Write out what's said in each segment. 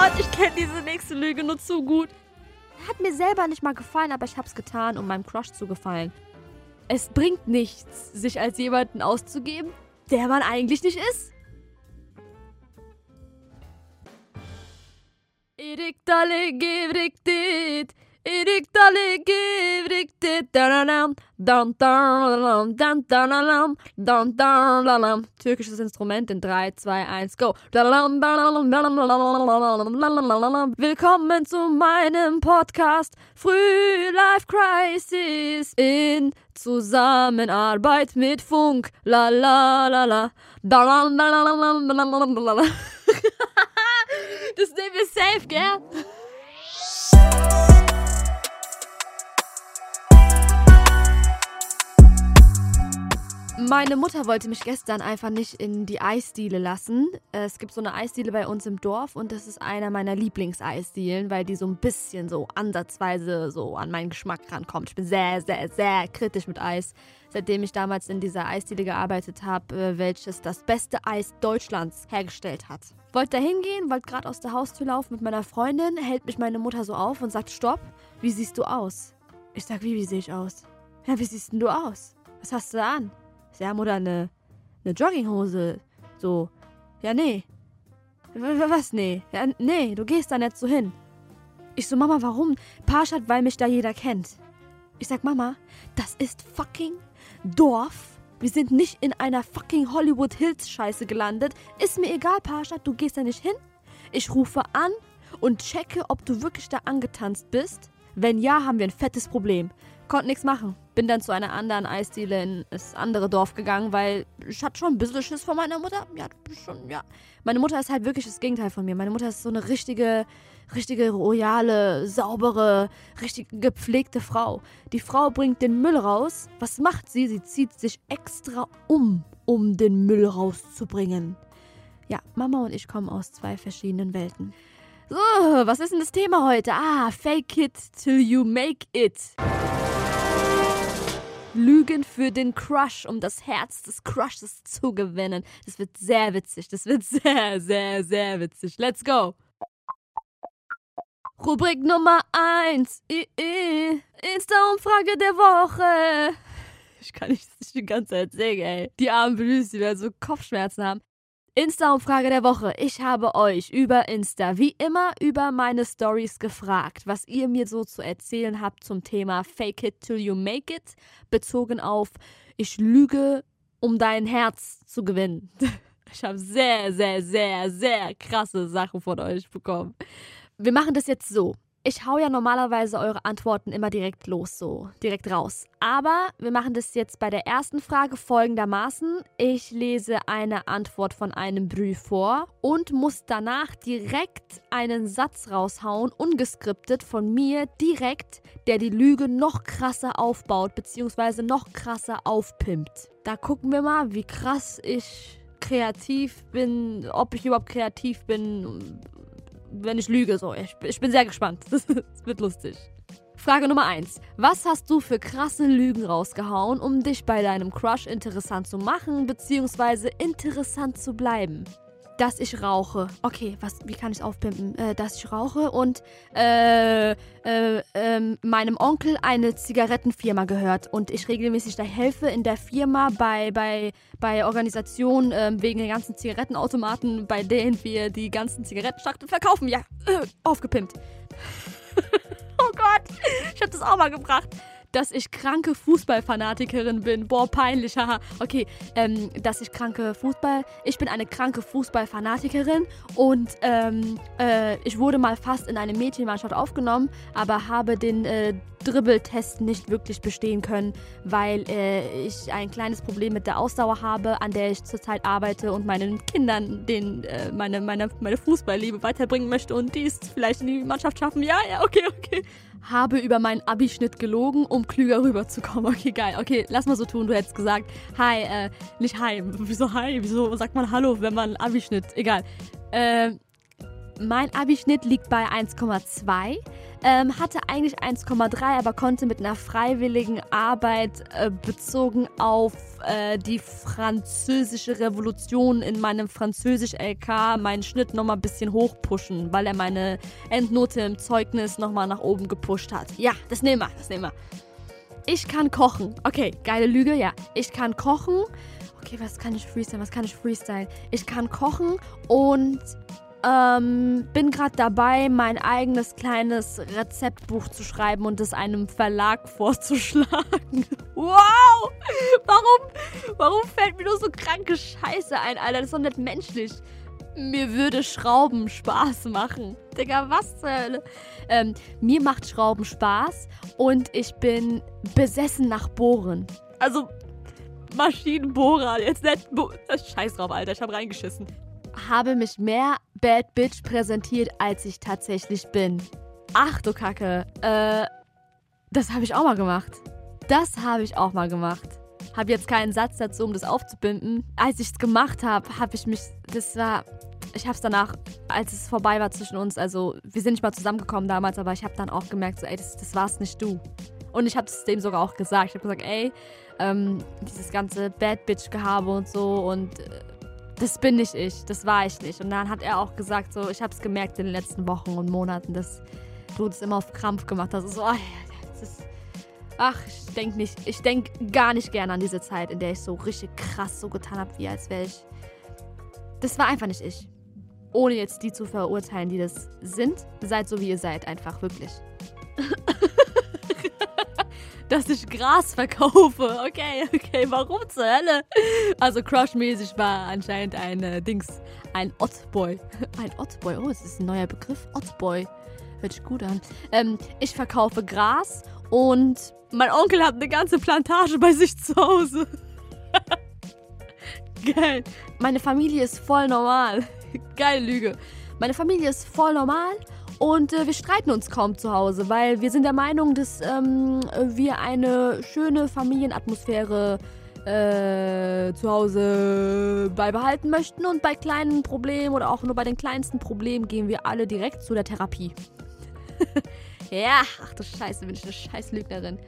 Gott, ich kenne diese nächste Lüge nur zu gut. Hat mir selber nicht mal gefallen, aber ich hab's getan, um meinem Crush zu gefallen. Es bringt nichts, sich als jemanden auszugeben, der man eigentlich nicht ist. Erik Dalle gevrektit. Türkisches Instrument in 3, 2, 1, go. Willkommen zu meinem Podcast Früh Life Crisis in Zusammenarbeit mit Funk. La la la la. Das nehmen wir safe, gell? Meine Mutter wollte mich gestern einfach nicht in die Eisdiele lassen. Es gibt so eine Eisdiele bei uns im Dorf und das ist einer meiner Lieblingseisdielen, weil die so ein bisschen so ansatzweise so an meinen Geschmack rankommt. Ich bin sehr, sehr, sehr kritisch mit Eis, seitdem ich damals in dieser Eisdiele gearbeitet habe, äh, welches das beste Eis Deutschlands hergestellt hat. Wollte da hingehen, wollte gerade aus der Haustür laufen mit meiner Freundin, hält mich meine Mutter so auf und sagt, stopp, wie siehst du aus? Ich sag, wie, wie sehe ich aus? Ja, wie siehst denn du aus? Was hast du da an? Ja, Mutter, eine, eine Jogginghose. So. Ja, nee. Was, nee? Ja, nee, du gehst da nicht so hin. Ich so, Mama, warum? Parschat, weil mich da jeder kennt. Ich sag, Mama, das ist fucking Dorf. Wir sind nicht in einer fucking Hollywood Hills Scheiße gelandet. Ist mir egal, Parschat, du gehst da nicht hin. Ich rufe an und checke, ob du wirklich da angetanzt bist. Wenn ja, haben wir ein fettes Problem. Konnte nichts machen. Bin dann zu einer anderen Eisdiele in das andere Dorf gegangen, weil ich hatte schon ein bisschen Schiss vor meiner Mutter. Ja, schon, ja. Meine Mutter ist halt wirklich das Gegenteil von mir. Meine Mutter ist so eine richtige, richtige royale, saubere, richtig gepflegte Frau. Die Frau bringt den Müll raus. Was macht sie? Sie zieht sich extra um, um den Müll rauszubringen. Ja, Mama und ich kommen aus zwei verschiedenen Welten. So, was ist denn das Thema heute? Ah, fake it till you make it. Lügen für den Crush, um das Herz des Crushes zu gewinnen. Das wird sehr witzig. Das wird sehr, sehr, sehr witzig. Let's go. Rubrik Nummer 1. Insta-Umfrage der Woche. Ich kann nicht, die ganze Zeit singen, ey. Die armen Blüs, die werden so Kopfschmerzen haben. Insta-Umfrage der Woche. Ich habe euch über Insta wie immer über meine Stories gefragt, was ihr mir so zu erzählen habt zum Thema Fake it till you make it, bezogen auf ich lüge, um dein Herz zu gewinnen. Ich habe sehr, sehr, sehr, sehr krasse Sachen von euch bekommen. Wir machen das jetzt so ich hau ja normalerweise eure Antworten immer direkt los, so direkt raus. Aber wir machen das jetzt bei der ersten Frage folgendermaßen. Ich lese eine Antwort von einem Brü vor und muss danach direkt einen Satz raushauen, ungeskriptet von mir, direkt, der die Lüge noch krasser aufbaut, beziehungsweise noch krasser aufpimpt. Da gucken wir mal, wie krass ich kreativ bin, ob ich überhaupt kreativ bin wenn ich lüge. So, ich, ich bin sehr gespannt. Das, das wird lustig. Frage Nummer 1. Was hast du für krasse Lügen rausgehauen, um dich bei deinem Crush interessant zu machen, beziehungsweise interessant zu bleiben? Dass ich rauche. Okay, was, wie kann ich es aufpimpen? Äh, dass ich rauche und äh, äh, ähm, meinem Onkel eine Zigarettenfirma gehört und ich regelmäßig da helfe in der Firma bei, bei, bei Organisationen ähm, wegen den ganzen Zigarettenautomaten, bei denen wir die ganzen Zigarettenschachteln verkaufen. Ja, äh, aufgepimpt. oh Gott, ich habe das auch mal gebracht dass ich kranke Fußballfanatikerin bin. Boah, peinlich, haha. Okay, ähm, dass ich kranke Fußball. Ich bin eine kranke Fußballfanatikerin und ähm, äh, ich wurde mal fast in eine Mädchenmannschaft aufgenommen, aber habe den äh, Dribbeltest nicht wirklich bestehen können, weil äh, ich ein kleines Problem mit der Ausdauer habe, an der ich zurzeit arbeite und meinen Kindern den, äh, meine, meine, meine Fußballliebe weiterbringen möchte und die es vielleicht in die Mannschaft schaffen. Ja, ja, okay, okay habe über meinen Abischnitt gelogen, um klüger rüberzukommen. Okay, geil. Okay, lass mal so tun. Du hättest gesagt, hi, äh, nicht hi. Wieso hi? Wieso sagt man Hallo, wenn man Abischnitt? Egal. Äh, mein Abischnitt liegt bei 1,2. Ähm, hatte eigentlich 1,3, aber konnte mit einer freiwilligen Arbeit äh, bezogen auf äh, die französische Revolution in meinem Französisch-LK meinen Schnitt nochmal ein bisschen hochpushen, weil er meine Endnote im Zeugnis nochmal nach oben gepusht hat. Ja, das nehmen wir, das nehmen wir. Ich kann kochen. Okay, geile Lüge, ja. Ich kann kochen. Okay, was kann ich freestylen? Was kann ich freestylen? Ich kann kochen und ähm, bin gerade dabei, mein eigenes kleines Rezeptbuch zu schreiben und es einem Verlag vorzuschlagen. Wow! Warum, warum fällt mir nur so kranke Scheiße ein, Alter? Das ist doch nicht menschlich. Mir würde Schrauben Spaß machen. Digga, was zur Hölle? Ähm, mir macht Schrauben Spaß und ich bin besessen nach Bohren. Also, Maschinenbohrer. Jetzt nicht. Bo Scheiß drauf, Alter. Ich hab reingeschissen. Habe mich mehr Bad Bitch präsentiert, als ich tatsächlich bin. Ach du Kacke. Äh, das habe ich auch mal gemacht. Das habe ich auch mal gemacht. Habe jetzt keinen Satz dazu, um das aufzubinden. Als ich es gemacht habe, habe ich mich. Das war. Ich habe es danach, als es vorbei war zwischen uns, also wir sind nicht mal zusammengekommen damals, aber ich habe dann auch gemerkt, so, ey, das, das war's nicht du. Und ich habe es dem sogar auch gesagt. Ich habe gesagt, ey, ähm, dieses ganze Bad Bitch-Gehabe und so und äh, das bin nicht ich, das war ich nicht. Und dann hat er auch gesagt, so, ich habe es gemerkt in den letzten Wochen und Monaten, dass du das immer auf Krampf gemacht hast. So, oh, ist, ach, ich denke nicht, ich denke gar nicht gerne an diese Zeit, in der ich so richtig krass so getan habe, wie als wäre ich. Das war einfach nicht ich. Ohne jetzt die zu verurteilen, die das sind. Seid so, wie ihr seid, einfach wirklich. dass ich Gras verkaufe. Okay, okay, warum zur Hölle? Also Crush-mäßig war anscheinend ein äh, Dings, ein Ottboy. Ein Ottboy, oh, das ist ein neuer Begriff. Ottboy. Hört sich gut an. Ähm, ich verkaufe Gras und mein Onkel hat eine ganze Plantage bei sich zu Hause. Geil. Meine Familie ist voll normal. Geile Lüge. Meine Familie ist voll normal und äh, wir streiten uns kaum zu Hause, weil wir sind der Meinung, dass ähm, wir eine schöne Familienatmosphäre äh, zu Hause beibehalten möchten. Und bei kleinen Problemen oder auch nur bei den kleinsten Problemen gehen wir alle direkt zu der Therapie. ja, ach du Scheiße, bin ich eine Scheißlügnerin.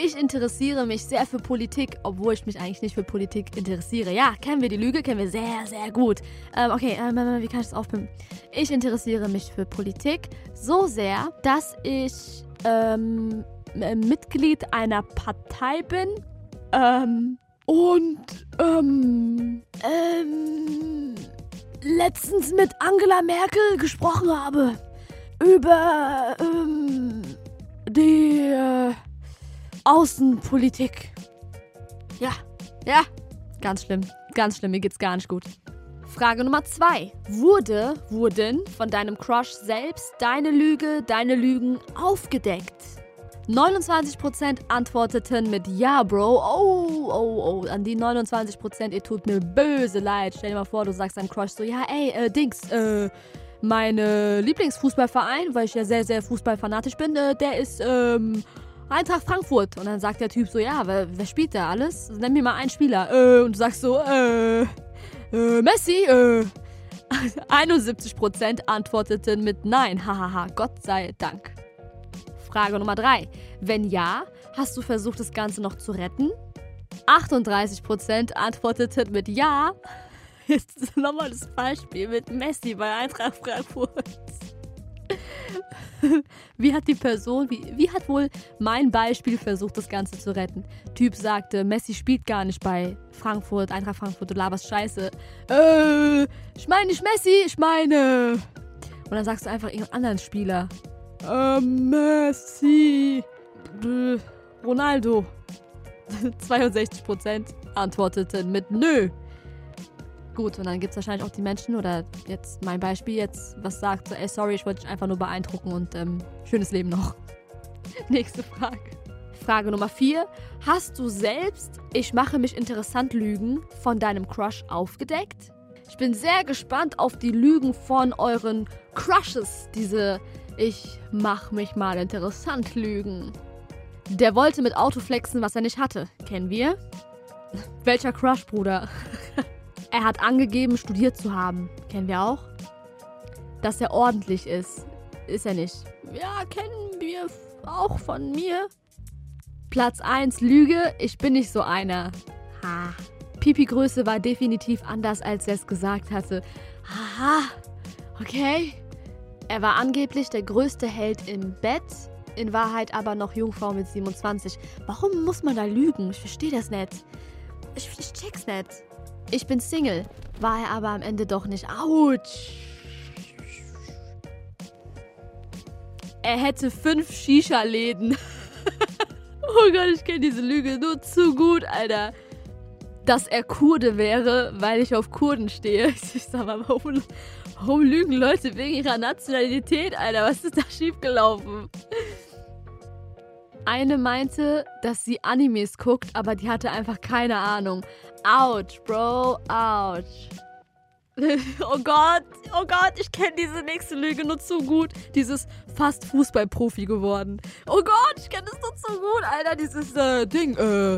Ich interessiere mich sehr für Politik, obwohl ich mich eigentlich nicht für Politik interessiere. Ja, kennen wir die Lüge? Kennen wir sehr, sehr gut. Ähm, okay, äh, wie kann ich das aufpimpen? Ich interessiere mich für Politik so sehr, dass ich ähm, Mitglied einer Partei bin. Ähm, und ähm, ähm, letztens mit Angela Merkel gesprochen habe über ähm, die äh, Außenpolitik. Ja, ja, ganz schlimm, ganz schlimm, mir geht's gar nicht gut. Frage Nummer zwei. Wurde, wurden von deinem Crush selbst deine Lüge, deine Lügen aufgedeckt? 29% antworteten mit Ja, Bro. Oh, oh, oh. An die 29%, ihr tut mir böse leid. Stell dir mal vor, du sagst deinem Crush so, ja, ey, äh, Dings, äh, meine Lieblingsfußballverein, weil ich ja sehr, sehr fußballfanatisch bin, äh, der ist, ähm, Eintracht Frankfurt. Und dann sagt der Typ so, ja, wer, wer spielt da alles? Nenn mir mal einen Spieler. Äh, und du sagst so, äh, äh, Messi, äh. 71% antworteten mit Nein. Hahaha, Gott sei Dank. Frage Nummer 3. Wenn ja, hast du versucht, das Ganze noch zu retten? 38% antworteten mit Ja. Jetzt nochmal das Beispiel mit Messi bei Eintracht Frankfurt. wie hat die Person, wie, wie hat wohl mein Beispiel versucht, das Ganze zu retten? Typ sagte, Messi spielt gar nicht bei Frankfurt, Eintracht Frankfurt, du laberst Scheiße. Äh, ich meine nicht Messi, ich meine. Und dann sagst du einfach irgendeinen anderen Spieler. Äh, Messi. Äh, Ronaldo. 62% antworteten mit Nö. Gut, und dann gibt es wahrscheinlich auch die Menschen oder jetzt mein Beispiel jetzt, was sagt so, ey, sorry, ich wollte dich einfach nur beeindrucken und ähm, schönes Leben noch. Nächste Frage. Frage Nummer 4. Hast du selbst Ich mache mich interessant Lügen von deinem Crush aufgedeckt? Ich bin sehr gespannt auf die Lügen von euren Crushes, diese Ich mache mich mal interessant Lügen. Der wollte mit Auto flexen, was er nicht hatte. Kennen wir? Welcher Crush, Bruder? Er hat angegeben, studiert zu haben. Kennen wir auch. dass er ordentlich ist. Ist er nicht. Ja, kennen wir auch von mir. Platz 1 Lüge, ich bin nicht so einer. Ha. Pipi-Größe war definitiv anders, als er es gesagt hatte. Aha. Okay. Er war angeblich der größte Held im Bett, in Wahrheit aber noch Jungfrau mit 27. Warum muss man da lügen? Ich verstehe das nicht. Ich, ich check's nicht. Ich bin Single, war er aber am Ende doch nicht. Autsch. Er hätte fünf Shisha-Läden. oh Gott, ich kenne diese Lüge nur zu gut, Alter. Dass er Kurde wäre, weil ich auf Kurden stehe. Ich sag mal, warum, warum lügen Leute wegen ihrer Nationalität, Alter? Was ist da schiefgelaufen? Eine meinte, dass sie Animes guckt, aber die hatte einfach keine Ahnung. Ouch, Bro, ouch. oh Gott, oh Gott, ich kenne diese nächste Lüge nur zu gut. Dieses fast Fußballprofi geworden. Oh Gott, ich kenne das nur zu gut, Alter. Dieses äh, Ding, äh,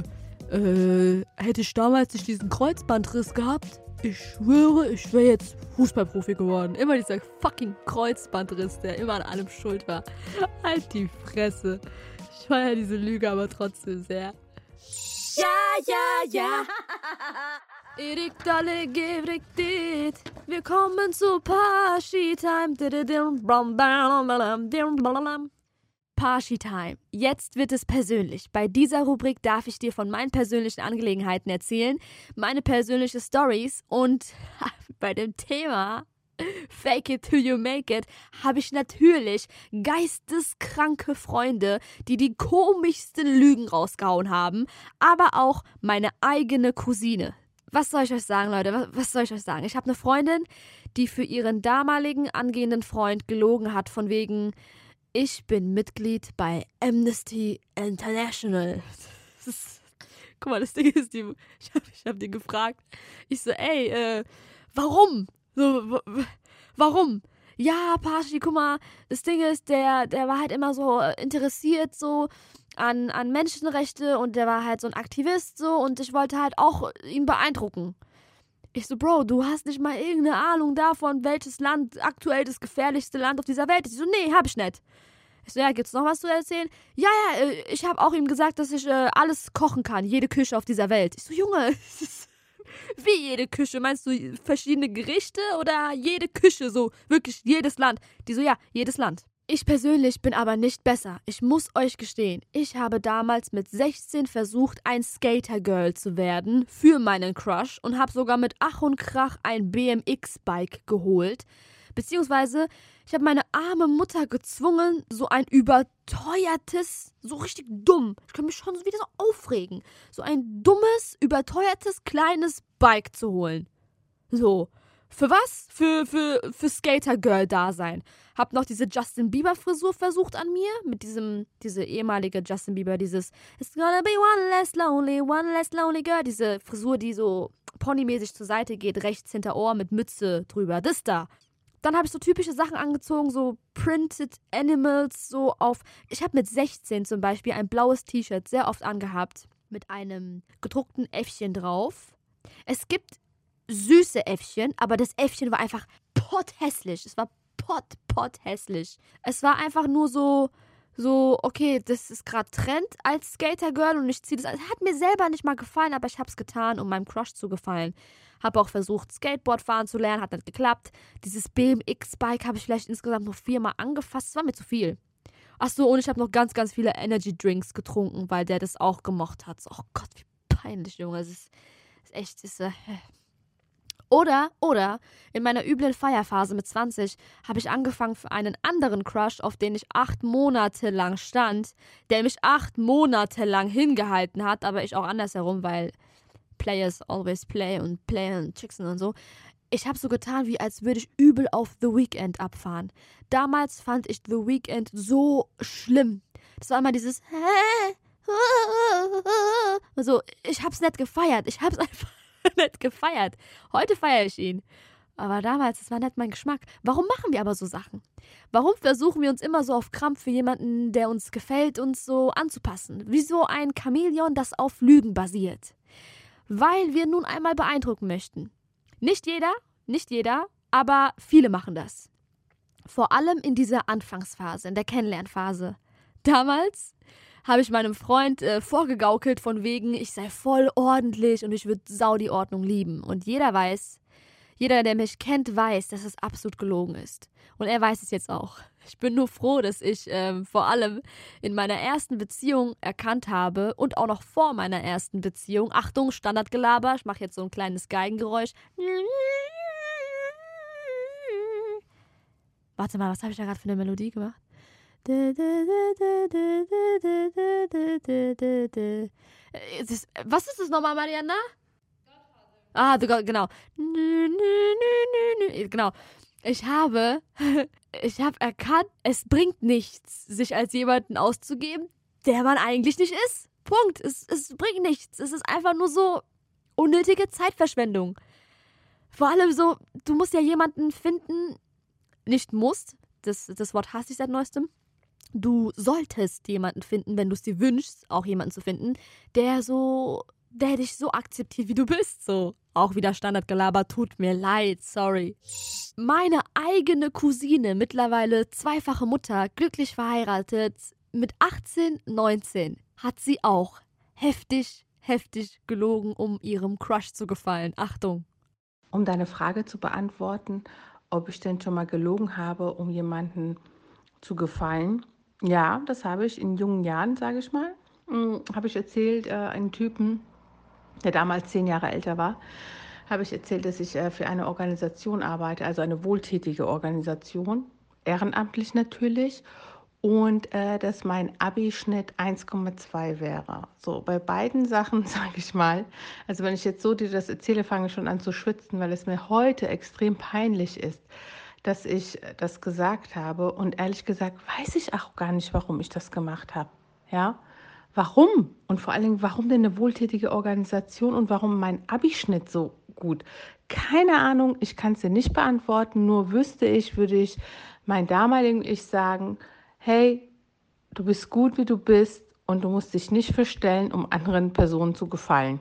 äh, hätte ich damals nicht diesen Kreuzbandriss gehabt, ich schwöre, ich wäre jetzt Fußballprofi geworden. Immer dieser fucking Kreuzbandriss, der immer an allem schuld war. Halt die Fresse. Ich feiere diese Lüge aber trotzdem sehr. Ja, ja, ja. Erik Dalle dit. Wir kommen zu Party Time. Party Time. Jetzt wird es persönlich. Bei dieser Rubrik darf ich dir von meinen persönlichen Angelegenheiten erzählen, meine persönlichen Stories und bei dem Thema Fake it till you make it, habe ich natürlich geisteskranke Freunde, die die komischsten Lügen rausgehauen haben, aber auch meine eigene Cousine. Was soll ich euch sagen, Leute? Was, was soll ich euch sagen? Ich habe eine Freundin, die für ihren damaligen angehenden Freund gelogen hat, von wegen, ich bin Mitglied bei Amnesty International. Guck mal, das Ding ist, die, ich habe hab die gefragt. Ich so, ey, äh, warum? So, warum? Ja, Pashi, guck mal, das Ding ist, der, der war halt immer so interessiert so an, an Menschenrechte und der war halt so ein Aktivist so und ich wollte halt auch ihn beeindrucken. Ich so, Bro, du hast nicht mal irgendeine Ahnung davon, welches Land aktuell das gefährlichste Land auf dieser Welt ist. Ich so, nee, hab ich nicht. Ich so, ja, gibt's noch was zu erzählen? Ja, ja, äh, ich habe auch ihm gesagt, dass ich äh, alles kochen kann, jede Küche auf dieser Welt. Ich so, Junge, wie jede Küche? Meinst du verschiedene Gerichte oder jede Küche, so wirklich jedes Land? Die so, ja, jedes Land. Ich persönlich bin aber nicht besser. Ich muss euch gestehen, ich habe damals mit 16 versucht, ein Skater-Girl zu werden für meinen Crush und habe sogar mit Ach und Krach ein BMX-Bike geholt. Beziehungsweise, ich habe meine arme Mutter gezwungen, so ein überteuertes, so richtig dumm, ich kann mich schon wieder so aufregen, so ein dummes, überteuertes, kleines Bike zu holen. So. Für was? Für, für, für Skater-Girl-Dasein. Hab noch diese Justin Bieber-Frisur versucht an mir. Mit diesem, diese ehemalige Justin Bieber, dieses It's gonna be one less lonely, one less lonely girl. Diese Frisur, die so ponymäßig zur Seite geht, rechts hinter Ohr mit Mütze drüber. Das da. Dann habe ich so typische Sachen angezogen, so Printed Animals, so auf. Ich habe mit 16 zum Beispiel ein blaues T-Shirt sehr oft angehabt, mit einem gedruckten Äffchen drauf. Es gibt süße Äffchen, aber das Äffchen war einfach potthässlich. Es war pot, potthässlich. Es war einfach nur so, so, okay, das ist gerade Trend als Skater-Girl und ich ziehe das. Es hat mir selber nicht mal gefallen, aber ich habe es getan, um meinem Crush zu gefallen. Habe auch versucht, Skateboard fahren zu lernen, hat nicht geklappt. Dieses BMX-Bike habe ich vielleicht insgesamt noch viermal angefasst. Das war mir zu viel. Achso, und ich habe noch ganz, ganz viele Energy Drinks getrunken, weil der das auch gemocht hat. oh Gott, wie peinlich, Junge. Es ist echt, ist, äh, oder, oder, in meiner üblen Feierphase mit 20 habe ich angefangen für einen anderen Crush, auf den ich acht Monate lang stand, der mich acht Monate lang hingehalten hat, aber ich auch andersherum, weil Players always play und Play und Chicksen und so. Ich habe so getan, wie als würde ich übel auf The Weeknd abfahren. Damals fand ich The Weeknd so schlimm. Das war immer dieses so, ich hab's nicht gefeiert. Ich hab's einfach nicht gefeiert. Heute feiere ich ihn. Aber damals, das war nicht mein Geschmack. Warum machen wir aber so Sachen? Warum versuchen wir uns immer so auf Krampf für jemanden, der uns gefällt, uns so anzupassen? Wie so ein Chamäleon, das auf Lügen basiert. Weil wir nun einmal beeindrucken möchten. Nicht jeder, nicht jeder, aber viele machen das. Vor allem in dieser Anfangsphase, in der Kennenlernphase. Damals habe ich meinem Freund äh, vorgegaukelt von wegen, ich sei voll ordentlich und ich würde sau die Ordnung lieben. Und jeder weiß, jeder, der mich kennt, weiß, dass es absolut gelogen ist. Und er weiß es jetzt auch. Ich bin nur froh, dass ich ähm, vor allem in meiner ersten Beziehung erkannt habe und auch noch vor meiner ersten Beziehung. Achtung, Standardgelaber. Ich mache jetzt so ein kleines Geigengeräusch. Warte mal, was habe ich da gerade für eine Melodie gemacht? Was ist das nochmal, Mariana? Ah, genau. Genau. Ich habe, ich habe erkannt, es bringt nichts, sich als jemanden auszugeben, der man eigentlich nicht ist. Punkt. Es, es bringt nichts. Es ist einfach nur so unnötige Zeitverschwendung. Vor allem so, du musst ja jemanden finden, nicht musst, das, das Wort hasse ich seit neuestem. Du solltest jemanden finden, wenn du es dir wünschst, auch jemanden zu finden, der so der dich so akzeptiert, wie du bist. So, auch wieder Standardgelaber, tut mir leid, sorry. Meine eigene Cousine, mittlerweile zweifache Mutter, glücklich verheiratet, mit 18, 19, hat sie auch heftig, heftig gelogen, um ihrem Crush zu gefallen. Achtung. Um deine Frage zu beantworten, ob ich denn schon mal gelogen habe, um jemanden zu gefallen. Ja, das habe ich in jungen Jahren, sage ich mal. Hm, habe ich erzählt, äh, einen Typen, der damals zehn Jahre älter war, habe ich erzählt, dass ich äh, für eine Organisation arbeite, also eine wohltätige Organisation, ehrenamtlich natürlich, und äh, dass mein Abi-Schnitt 1,2 wäre. So, bei beiden Sachen sage ich mal, also wenn ich jetzt so dir das erzähle, fange ich schon an zu schwitzen, weil es mir heute extrem peinlich ist, dass ich das gesagt habe. Und ehrlich gesagt weiß ich auch gar nicht, warum ich das gemacht habe. Ja, Warum? Und vor allen Dingen, warum denn eine wohltätige Organisation und warum mein Abischnitt so gut? Keine Ahnung, ich kann es dir nicht beantworten, nur wüsste ich, würde ich mein damaligen Ich sagen, hey, du bist gut, wie du bist und du musst dich nicht verstellen, um anderen Personen zu gefallen.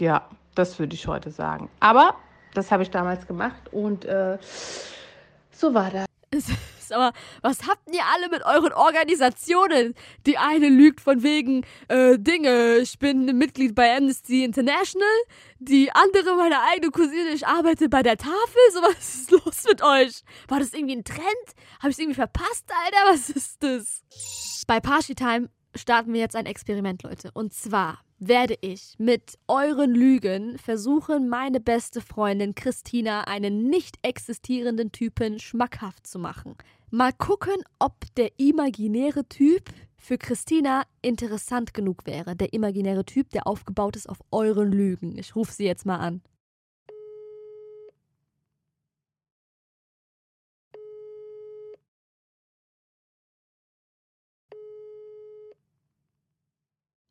Ja, das würde ich heute sagen. Aber das habe ich damals gemacht und äh, so war das aber was habt ihr alle mit euren Organisationen? Die eine lügt von wegen äh, Dinge, ich bin Mitglied bei Amnesty International, die andere, meine eigene Cousine, ich arbeite bei der Tafel. So, was ist los mit euch? War das irgendwie ein Trend? Habe ich es irgendwie verpasst, Alter? Was ist das? Bei Party Time starten wir jetzt ein Experiment, Leute. Und zwar werde ich mit euren Lügen versuchen, meine beste Freundin Christina einen nicht existierenden Typen schmackhaft zu machen. Mal gucken, ob der imaginäre Typ für Christina interessant genug wäre. Der imaginäre Typ, der aufgebaut ist auf euren Lügen. Ich rufe sie jetzt mal an.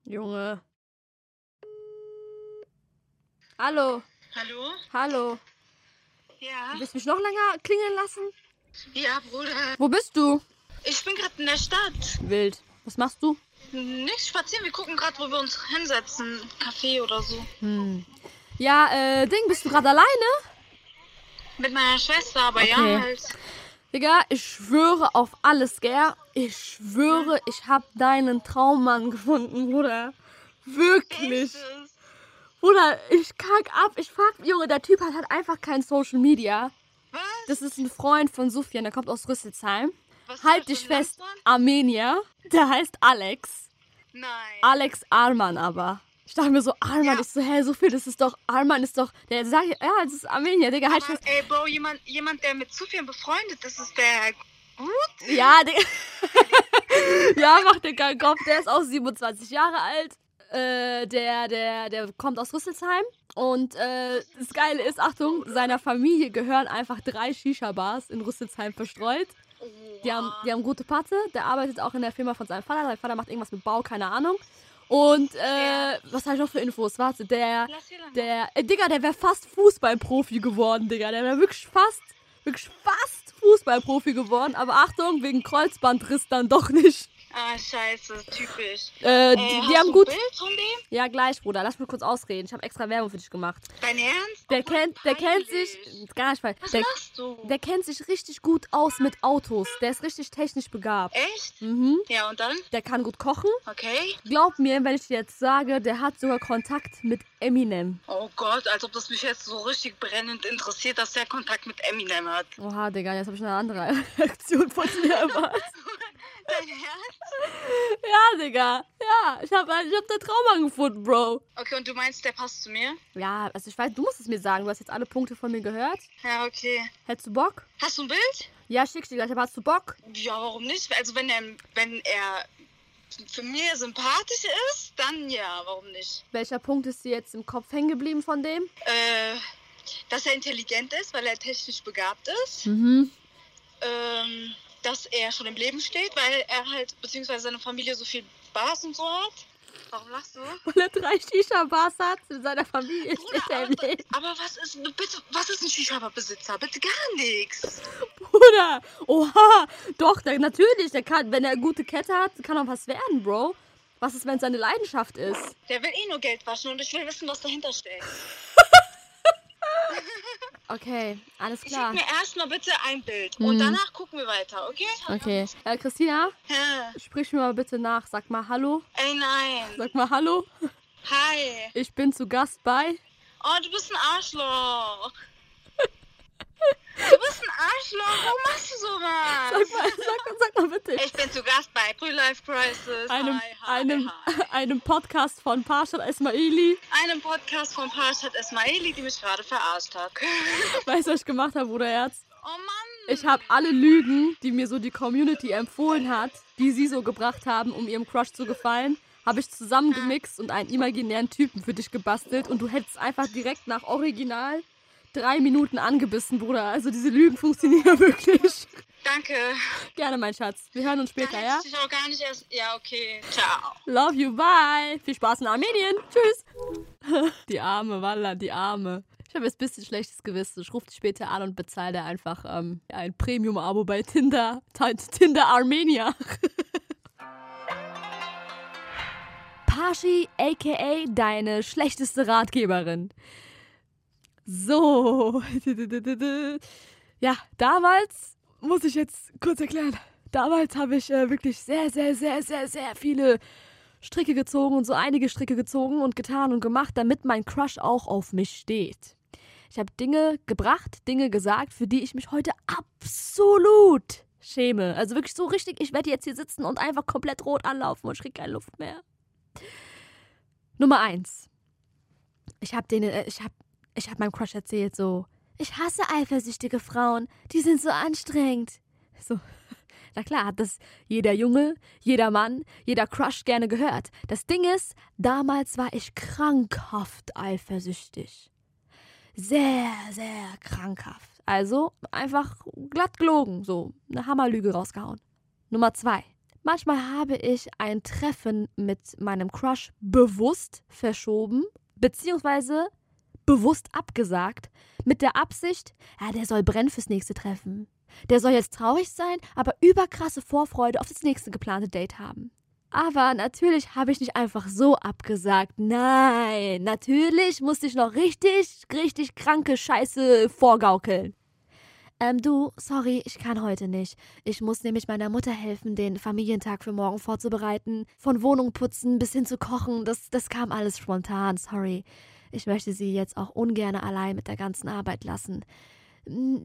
Junge. Hallo. Hallo? Hallo. Ja? Du willst mich noch länger klingeln lassen? Ja, Bruder. Wo bist du? Ich bin gerade in der Stadt. Wild. Was machst du? Nicht spazieren, wir gucken gerade, wo wir uns hinsetzen. Café oder so. Hm. Ja, äh, Ding, bist du gerade alleine? Mit meiner Schwester, aber Okay. ja, halt. Digga, ich schwöre auf alles, gell? Ich schwöre, ich hab deinen Traummann gefunden, Bruder. Wirklich. Es? Bruder, ich kack ab. Ich frag, Junge, der Typ hat halt einfach kein Social Media. Was? Das ist ein Freund von Sufjan, der kommt aus Rüsselsheim. Was Halt dich fest? Armenier. Der heißt Alex. Nein. Alex Arman aber. Ich dachte mir so, Arman, Ja. ich so, hä, so viel, das ist doch, Arman ist doch, der sagt, ja, das ist Armenier, Digga, halt fest. ey, Bro, jemand, jemand, der mit Sufjan befreundet ist, ist der gut. Ja, Digga. ja, mach dir keinen Kopf, der ist auch 27 Jahre alt. Äh, der, der, der kommt aus Rüsselsheim. Und äh, das Geile ist, Achtung, seiner Familie gehören einfach drei Shisha-Bars in Rüsselsheim verstreut. Die haben, die haben gute Patte. Der arbeitet auch in der Firma von seinem Vater. Sein Vater macht irgendwas mit Bau, keine Ahnung. Und äh, was habe ich noch für Infos? Warte, der, der, äh, Digga, der wäre fast Fußballprofi geworden, Digga. Der wäre wirklich fast, wirklich fast Fußballprofi geworden. Aber Achtung, wegen Kreuzbandriss dann doch nicht. Ah, scheiße, typisch. Äh, Äh, die, hast die haben gut. Ja, gleich, Bruder. Lass mich kurz ausreden. Ich habe extra Werbung für dich gemacht. Dein Ernst? Der Oh, kennt, der kennt peinlich. sich. Gar nicht, weil Was der, machst du? der kennt sich richtig gut aus mit Autos. Der ist richtig technisch begabt. Echt? Mhm. Ja, und dann? Der kann gut kochen. Okay. Glaub mir, wenn ich dir jetzt sage, der hat sogar Kontakt mit Eminem. Oh Gott, als ob das mich jetzt so richtig brennend interessiert, dass der Kontakt mit Eminem hat. Oha, Digga, jetzt habe ich eine andere Reaktion von dir erwartet. Dein Ernst? Ja, Digga. Ja, ich habe ich hab den Trauma gefunden, Bro. Okay, und du meinst, der passt zu mir? Ja, also ich weiß, du musst es mir sagen. Du hast jetzt alle Punkte von mir gehört. Ja, okay. Hättest du Bock? Hast du ein Bild? Ja, schick dir gleich. Aber hast du Bock? Ja, warum nicht? Also wenn er, wenn er für mir sympathisch ist, dann ja, warum nicht? Welcher Punkt ist dir jetzt im Kopf hängen geblieben von dem? Äh, dass er intelligent ist, weil er technisch begabt ist. Mhm. Ähm, dass er schon im Leben steht, weil er halt, beziehungsweise seine Familie so viel Spaß und so hat. Warum lachst du? Weil er drei Shisha-Bars hat in seiner Familie. Bruder, er aber, aber was ist, bitte, was ist ein Shisha-Besitzer? Bitte gar nichts. Bruder, oha, doch, der, natürlich, der kann, wenn er eine gute Kette hat, kann auch was werden, Bro. Was ist, wenn es seine Leidenschaft ist? Der will eh nur Geld waschen und ich will wissen, was dahinter steckt. Okay, alles klar. Schick mir erstmal bitte ein Bild und danach gucken wir weiter, okay? Okay. Äh, Christina, Ja. sprich mir mal bitte nach. Sag mal Hallo. Ey, nein. Sag mal Hallo. Hi. Ich bin zu Gast bei. Oh, du bist ein Arschloch. Du bist ein Arschloch. Warum machst du sowas? Sag mal, sag, sag mal bitte. Ich bin zu Gast bei Pre-Life Crisis. Einem, hi, hi, einem, hi. einem Podcast von Parshad Esmaili. Einem Podcast von Parashat Esmaili, die mich gerade verarscht hat. Weißt du, was ich gemacht habe, Bruderherz? Oh Mann. Ich habe alle Lügen, die mir so die Community empfohlen hat, die sie so gebracht haben, um ihrem Crush zu gefallen, habe ich zusammengemixt und einen imaginären Typen für dich gebastelt und du hättest einfach direkt nach Original drei Minuten angebissen, Bruder. Also diese Lügen funktionieren wirklich. Danke. Gerne, mein Schatz. Wir hören uns später, ja? ich auch gar nicht erst... Ja, okay. Ciao. Love you, bye. Viel Spaß in Armenien. Tschüss. Die Arme, Walla, die Arme. Ich habe jetzt ein bisschen schlechtes Gewissen. Ich rufe dich später an und bezahle dir einfach ähm, ein Premium-Abo bei Tinder. Tinder Armenia. Pashi, a.k.a. deine schlechteste Ratgeberin. So. Ja, damals muss ich jetzt kurz erklären. Damals habe ich äh, wirklich sehr, sehr, sehr, sehr, sehr viele Stricke gezogen und so einige Stricke gezogen und getan und gemacht, damit mein Crush auch auf mich steht. Ich habe Dinge gebracht, Dinge gesagt, für die ich mich heute absolut schäme. Also wirklich so richtig, ich werde jetzt hier sitzen und einfach komplett rot anlaufen und ich keine Luft mehr. Nummer eins. Ich habe denen, äh, ich habe, ich habe meinem Crush erzählt so, ich hasse eifersüchtige Frauen, die sind so anstrengend. So, na klar, hat das jeder Junge, jeder Mann, jeder Crush gerne gehört. Das Ding ist, damals war ich krankhaft eifersüchtig. Sehr, sehr krankhaft. Also einfach glatt gelogen, so eine Hammerlüge rausgehauen. Nummer zwei. Manchmal habe ich ein Treffen mit meinem Crush bewusst verschoben, beziehungsweise bewusst abgesagt, mit der Absicht, ja, der soll brennen fürs nächste Treffen. Der soll jetzt traurig sein, aber überkrasse Vorfreude auf das nächste geplante Date haben. Aber natürlich habe ich nicht einfach so abgesagt. Nein, natürlich musste ich noch richtig, richtig kranke Scheiße vorgaukeln. Ähm, du, sorry, ich kann heute nicht. Ich muss nämlich meiner Mutter helfen, den Familientag für morgen vorzubereiten. Von Wohnung putzen bis hin zu kochen, das, das kam alles spontan, sorry. Ich möchte sie jetzt auch ungern allein mit der ganzen Arbeit lassen.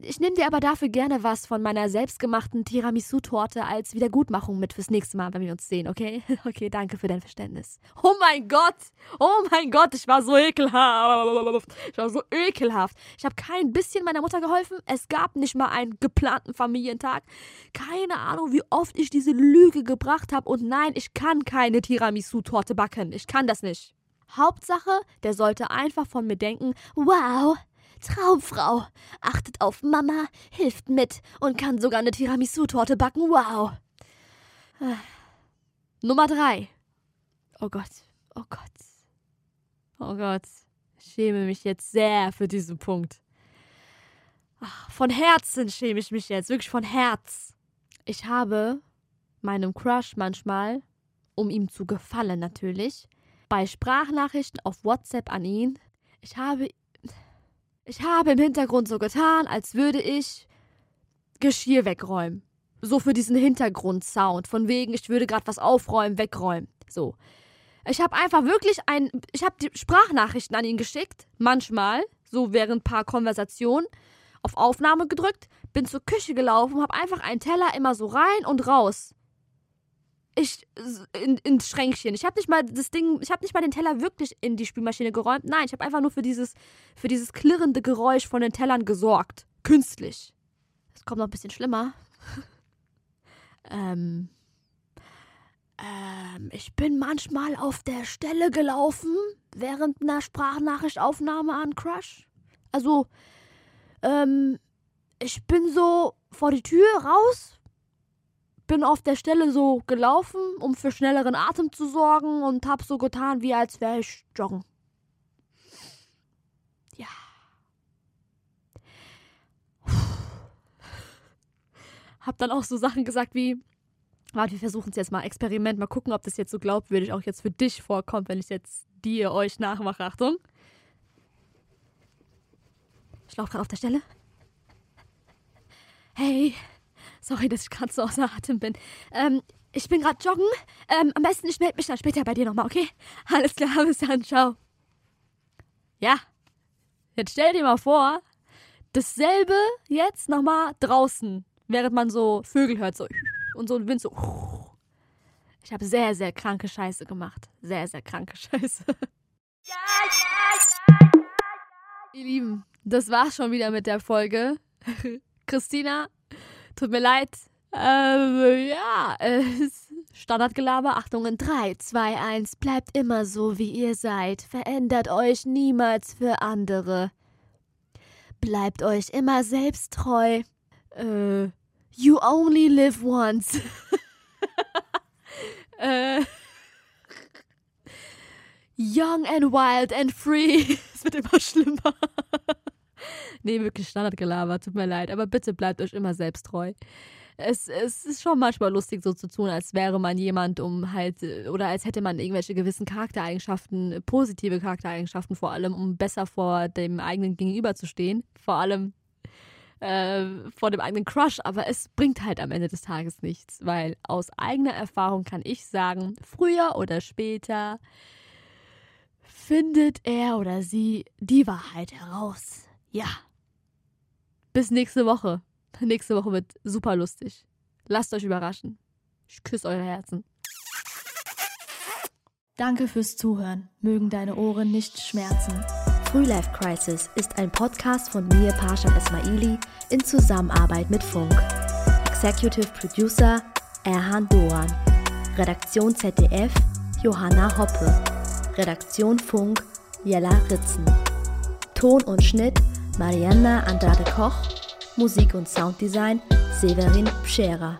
Ich nehme dir aber dafür gerne was von meiner selbstgemachten Tiramisu-Torte als Wiedergutmachung mit fürs nächste Mal, wenn wir uns sehen, okay? Okay, danke für dein Verständnis. Oh mein Gott! Oh mein Gott, ich war so ekelhaft. Ich war so ekelhaft. Ich habe kein bisschen meiner Mutter geholfen. Es gab nicht mal einen geplanten Familientag. Keine Ahnung, wie oft ich diese Lüge gebracht habe. Und nein, ich kann keine Tiramisu-Torte backen. Ich kann das nicht. Hauptsache, der sollte einfach von mir denken, wow, Traumfrau, achtet auf Mama, hilft mit und kann sogar eine Tiramisu-Torte backen, wow. Ah. Nummer drei. Oh Gott, oh Gott, oh Gott. Ich schäme mich jetzt sehr für diesen Punkt. Ach, von Herzen schäme ich mich jetzt, wirklich von Herz. Ich habe meinem Crush manchmal, um ihm zu gefallen natürlich, bei Sprachnachrichten auf WhatsApp an ihn. Ich habe, ich habe im Hintergrund so getan, als würde ich Geschirr wegräumen. So für diesen Hintergrundsound, von wegen, ich würde gerade was aufräumen, wegräumen. So. Ich habe einfach wirklich ein, ich habe die Sprachnachrichten an ihn geschickt, manchmal, so während ein paar Konversationen, auf Aufnahme gedrückt, bin zur Küche gelaufen, habe einfach einen Teller immer so rein und raus. Ich in, ins Schränkchen. Ich habe nicht mal das Ding, ich habe nicht mal den Teller wirklich in die Spülmaschine geräumt. Nein, ich habe einfach nur für dieses für dieses klirrende Geräusch von den Tellern gesorgt, künstlich. Es kommt noch ein bisschen schlimmer. ähm ähm, ich bin manchmal auf der Stelle gelaufen während einer Sprachnachrichtaufnahme an Crush. Also, ähm, ich bin so vor die Tür raus, bin auf der Stelle so gelaufen, um für schnelleren Atem zu sorgen und hab so getan, wie als wäre ich joggen. Ja. Hab dann auch so Sachen gesagt wie, warte, wir versuchen es jetzt mal, Experiment, mal gucken, ob das jetzt so glaubwürdig auch jetzt für dich vorkommt, wenn ich jetzt dir euch nachmache. Achtung. Ich laufe gerade auf der Stelle. Hey, sorry, dass ich gerade so außer Atem bin. Ähm, ich bin gerade joggen. Ähm, am besten, ich melde mich dann später bei dir nochmal, okay? Alles klar, bis dann, ciao. Ja, jetzt stell dir mal vor, dasselbe jetzt nochmal draußen, während man so Vögel hört, so und so ein Wind so. Ich habe sehr, sehr kranke Scheiße gemacht. Sehr, sehr kranke Scheiße. Ja, ja, ja, Ihr Lieben, das war's schon wieder mit der Folge. Christina, tut mir leid. Ähm, ja, äh, Standardgelaber. Achtung in 3, 2, 1. Bleibt immer so, wie ihr seid. Verändert euch niemals für andere. Bleibt euch immer selbst treu. Äh, you only live once. äh, young and wild and free. Es wird immer schlimmer. Nee, wirklich Standardgelaber, tut mir leid. Aber bitte bleibt euch immer selbst treu. Es, es ist schon manchmal lustig, so zu tun, als wäre man jemand, um halt, oder als hätte man irgendwelche gewissen Charaktereigenschaften, positive Charaktereigenschaften vor allem, um besser vor dem eigenen Gegenüber zu stehen. Vor allem äh, vor dem eigenen Crush, aber es bringt halt am Ende des Tages nichts, weil aus eigener Erfahrung kann ich sagen, früher oder später findet er oder sie die Wahrheit heraus. Ja. Bis nächste Woche. Nächste Woche wird super lustig. Lasst euch überraschen. Ich küsse eure Herzen. Danke fürs Zuhören. Mögen deine Ohren nicht schmerzen. Frühlife Crisis ist ein Podcast von mir, Pasha Esmaili, in Zusammenarbeit mit Funk. Executive Producer Erhan Doan. Redaktion ZDF Johanna Hoppe. Redaktion Funk Jella Ritzen. Ton und Schnitt Marianna Andrade Koch. Musik und Sounddesign Severin Pschera.